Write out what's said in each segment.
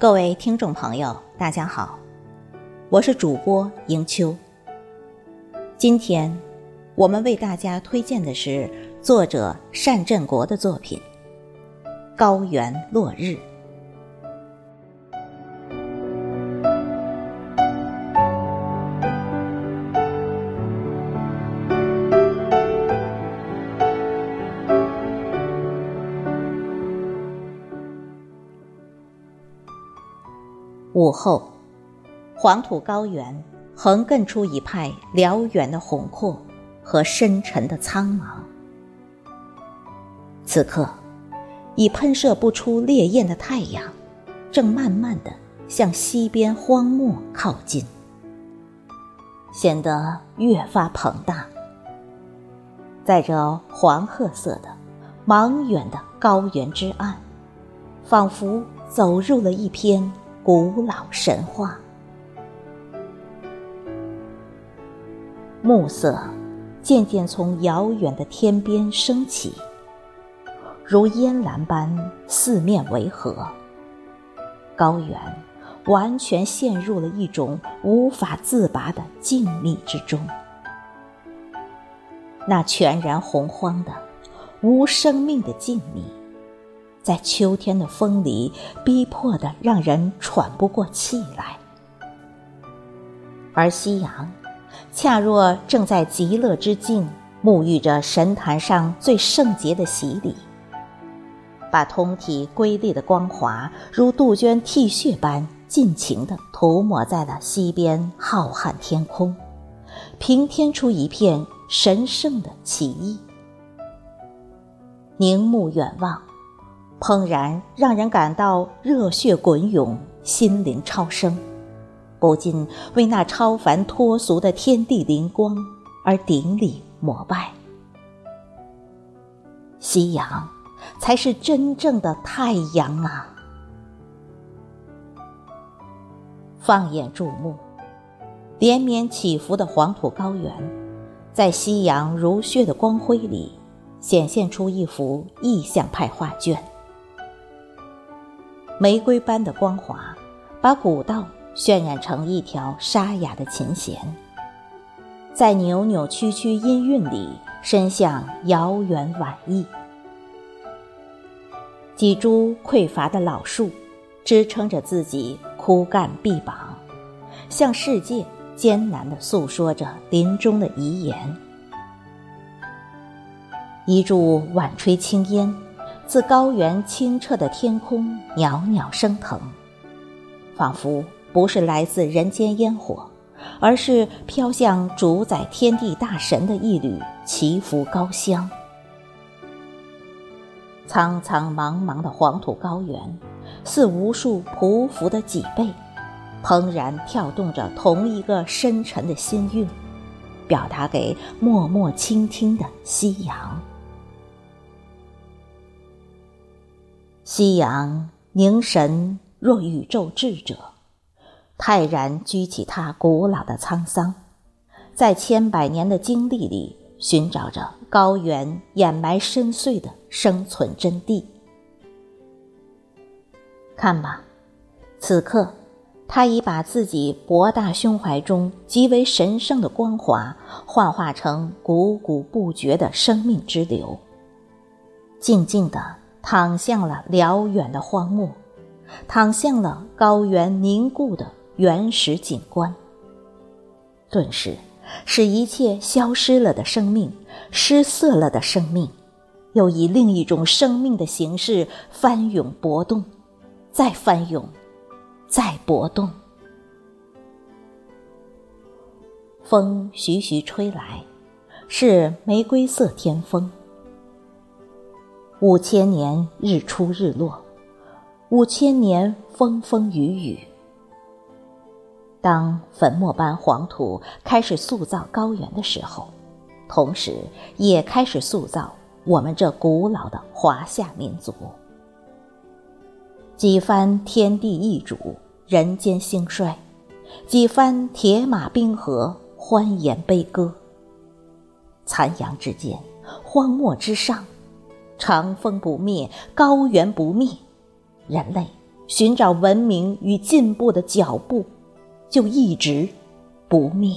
各位听众朋友，大家好，我是主播迎秋。今天我们为大家推荐的是作者单振国的作品《高原落日》。午后，黄土高原横亘出一派辽远的宏阔和深沉的苍茫。此刻，已喷射不出烈焰的太阳，正慢慢的向西边荒漠靠近，显得越发庞大。在这黄褐色的、茫远的高原之岸，仿佛走入了一篇。古老神话，暮色渐渐从遥远的天边升起，如烟岚般四面围合。高原完全陷入了一种无法自拔的静谧之中。那全然洪荒的、无生命的静谧。在秋天的风里，逼迫的让人喘不过气来。而夕阳，恰若正在极乐之境，沐浴着神坛上最圣洁的洗礼，把通体瑰丽的光华，如杜鹃涕血般尽情地涂抹在了西边浩瀚天空，平添出一片神圣的奇异。凝目远望。怦然让人感到热血滚涌，心灵超生，不禁为那超凡脱俗的天地灵光而顶礼膜拜。夕阳，才是真正的太阳啊！放眼注目，连绵起伏的黄土高原，在夕阳如血的光辉里，显现出一幅意象派画卷。玫瑰般的光华，把古道渲染成一条沙哑的琴弦，在扭扭曲曲音韵里伸向遥远晚意。几株匮乏的老树，支撑着自己枯干臂膀，向世界艰难地诉说着临终的遗言。一柱晚吹青烟。自高原清澈的天空袅袅升腾，仿佛不是来自人间烟火，而是飘向主宰天地大神的一缕祈福高香。苍苍茫茫的黄土高原，似无数匍匐的脊背，怦然跳动着同一个深沉的心韵，表达给默默倾听的夕阳。夕阳凝神若宇宙智者，泰然居起他古老的沧桑，在千百年的经历里寻找着高原掩埋深邃的生存真谛。看吧，此刻，他已把自己博大胸怀中极为神圣的光华幻化成汩汩不绝的生命之流，静静的。躺向了辽远的荒漠，躺向了高原凝固的原始景观。顿时，使一切消失了的生命，失色了的生命，又以另一种生命的形式翻涌搏动，再翻涌，再搏动。风徐徐吹来，是玫瑰色天风。五千年日出日落，五千年风风雨雨。当粉末般黄土开始塑造高原的时候，同时也开始塑造我们这古老的华夏民族。几番天地易主，人间兴衰；几番铁马冰河，欢颜悲歌。残阳之间，荒漠之上。长风不灭，高原不灭，人类寻找文明与进步的脚步，就一直不灭。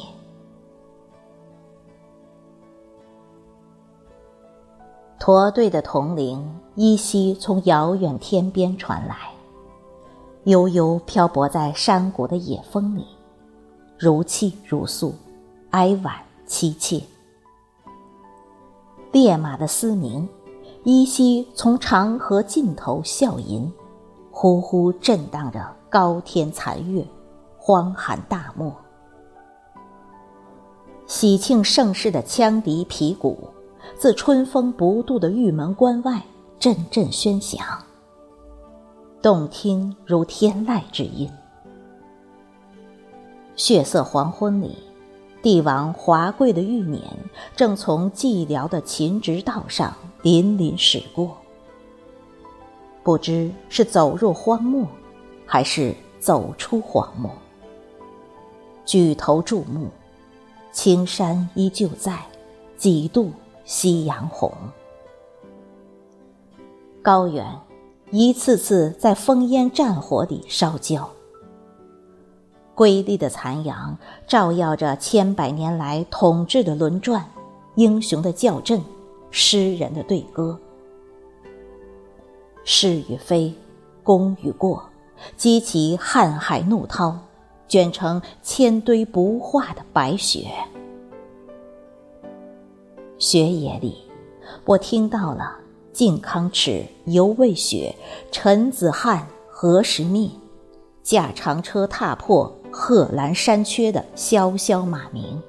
驼队的铜铃依稀从遥远天边传来，悠悠漂泊在山谷的野风里，如泣如诉，哀婉凄切。烈马的嘶鸣，依稀从长河尽头笑吟，呼呼震荡着高天残月，荒寒大漠。喜庆盛世的羌笛皮鼓。自春风不度的玉门关外，阵阵喧响，动听如天籁之音。血色黄昏里，帝王华贵的玉辇正从寂寥的秦直道上粼粼驶过。不知是走入荒漠，还是走出荒漠。举头注目，青山依旧在，几度。夕阳红，高原一次次在烽烟战火里烧焦。瑰丽的残阳照耀着千百年来统治的轮转，英雄的叫阵，诗人的对歌。是与非，功与过，激起瀚海怒涛，卷成千堆不化的白雪。雪野里，我听到了“靖康耻，犹未雪；陈子汉何时灭？驾长车踏破贺兰山缺”的萧萧马鸣，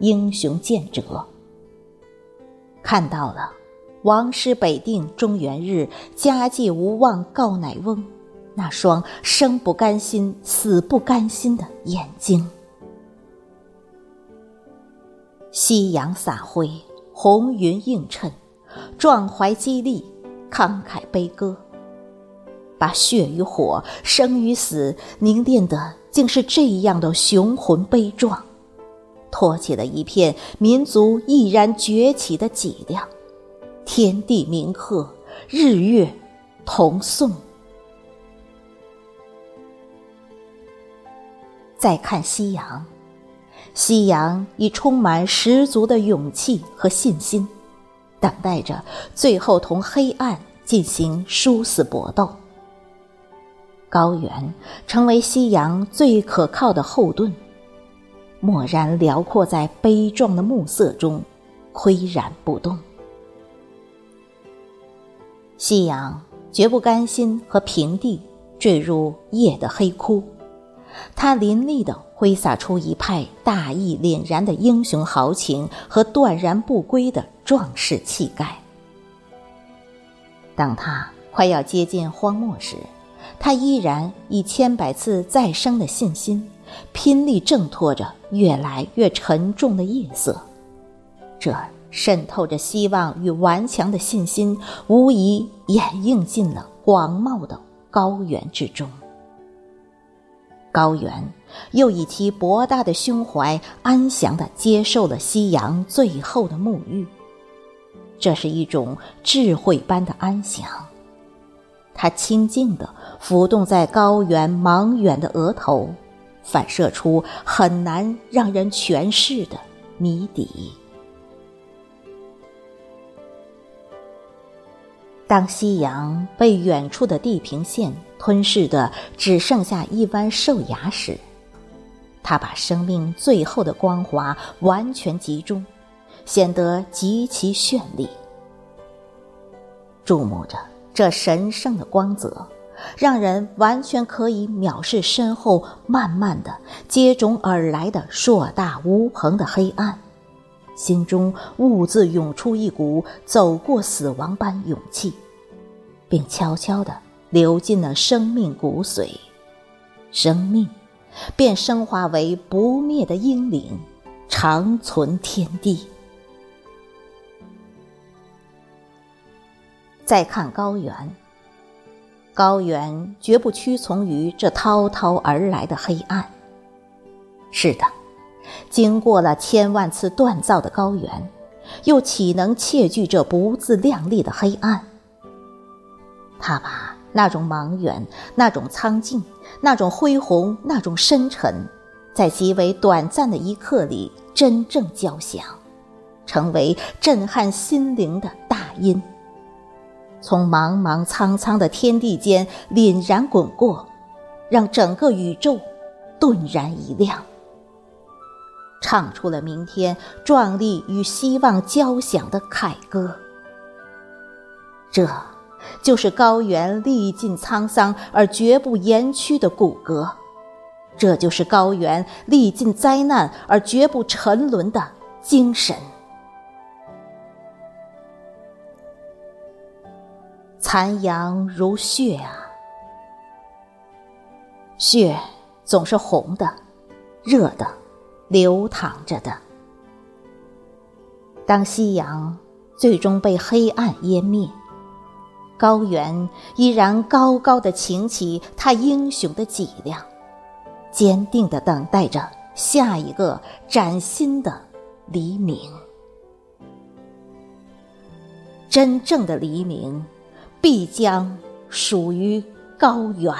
英雄见者。看到了“王师北定中原日，家祭无忘告乃翁”那双生不甘心、死不甘心的眼睛。夕阳洒辉。红云映衬，壮怀激励，慷慨悲歌，把血与火、生与死凝练的，竟是这样的雄浑悲壮，托起了一片民族毅然崛起的脊梁。天地鸣鹤，日月同颂。再看夕阳。夕阳已充满十足的勇气和信心，等待着最后同黑暗进行殊死搏斗。高原成为夕阳最可靠的后盾，漠然辽阔在悲壮的暮色中，岿然不动。夕阳绝不甘心和平地坠入夜的黑窟。他凌厉地挥洒出一派大义凛然的英雄豪情和断然不归的壮士气概。当他快要接近荒漠时，他依然以千百次再生的信心，拼力挣脱着越来越沉重的夜色。这渗透着希望与顽强的信心，无疑掩映进了广袤的高原之中。高原又以其博大的胸怀，安详地接受了夕阳最后的沐浴。这是一种智慧般的安详，它轻静地浮动在高原茫远的额头，反射出很难让人诠释的谜底。当夕阳被远处的地平线吞噬的只剩下一弯兽牙时，它把生命最后的光华完全集中，显得极其绚丽。注目着这神圣的光泽，让人完全可以藐视身后慢慢的接踵而来的硕大无朋的黑暗。心中兀自涌出一股走过死亡般勇气，并悄悄地流进了生命骨髓，生命便升华为不灭的英灵，长存天地。再看高原，高原绝不屈从于这滔滔而来的黑暗。是的。经过了千万次锻造的高原，又岂能窃惧这不自量力的黑暗？他把那种茫远，那种苍劲，那种恢宏，那种深沉，在极为短暂的一刻里真正交响，成为震撼心灵的大音，从茫茫苍苍的天地间凛然滚过，让整个宇宙顿然一亮，唱出了明天壮丽与希望交响的凯歌。这。就是高原历尽沧桑而绝不言屈的骨骼，这就是高原历尽灾难而绝不沉沦的精神。残阳如血啊，血总是红的、热的、流淌着的。当夕阳最终被黑暗湮灭。高原依然高高的擎起它英雄的脊梁，坚定的等待着下一个崭新的黎明。真正的黎明，必将属于高原。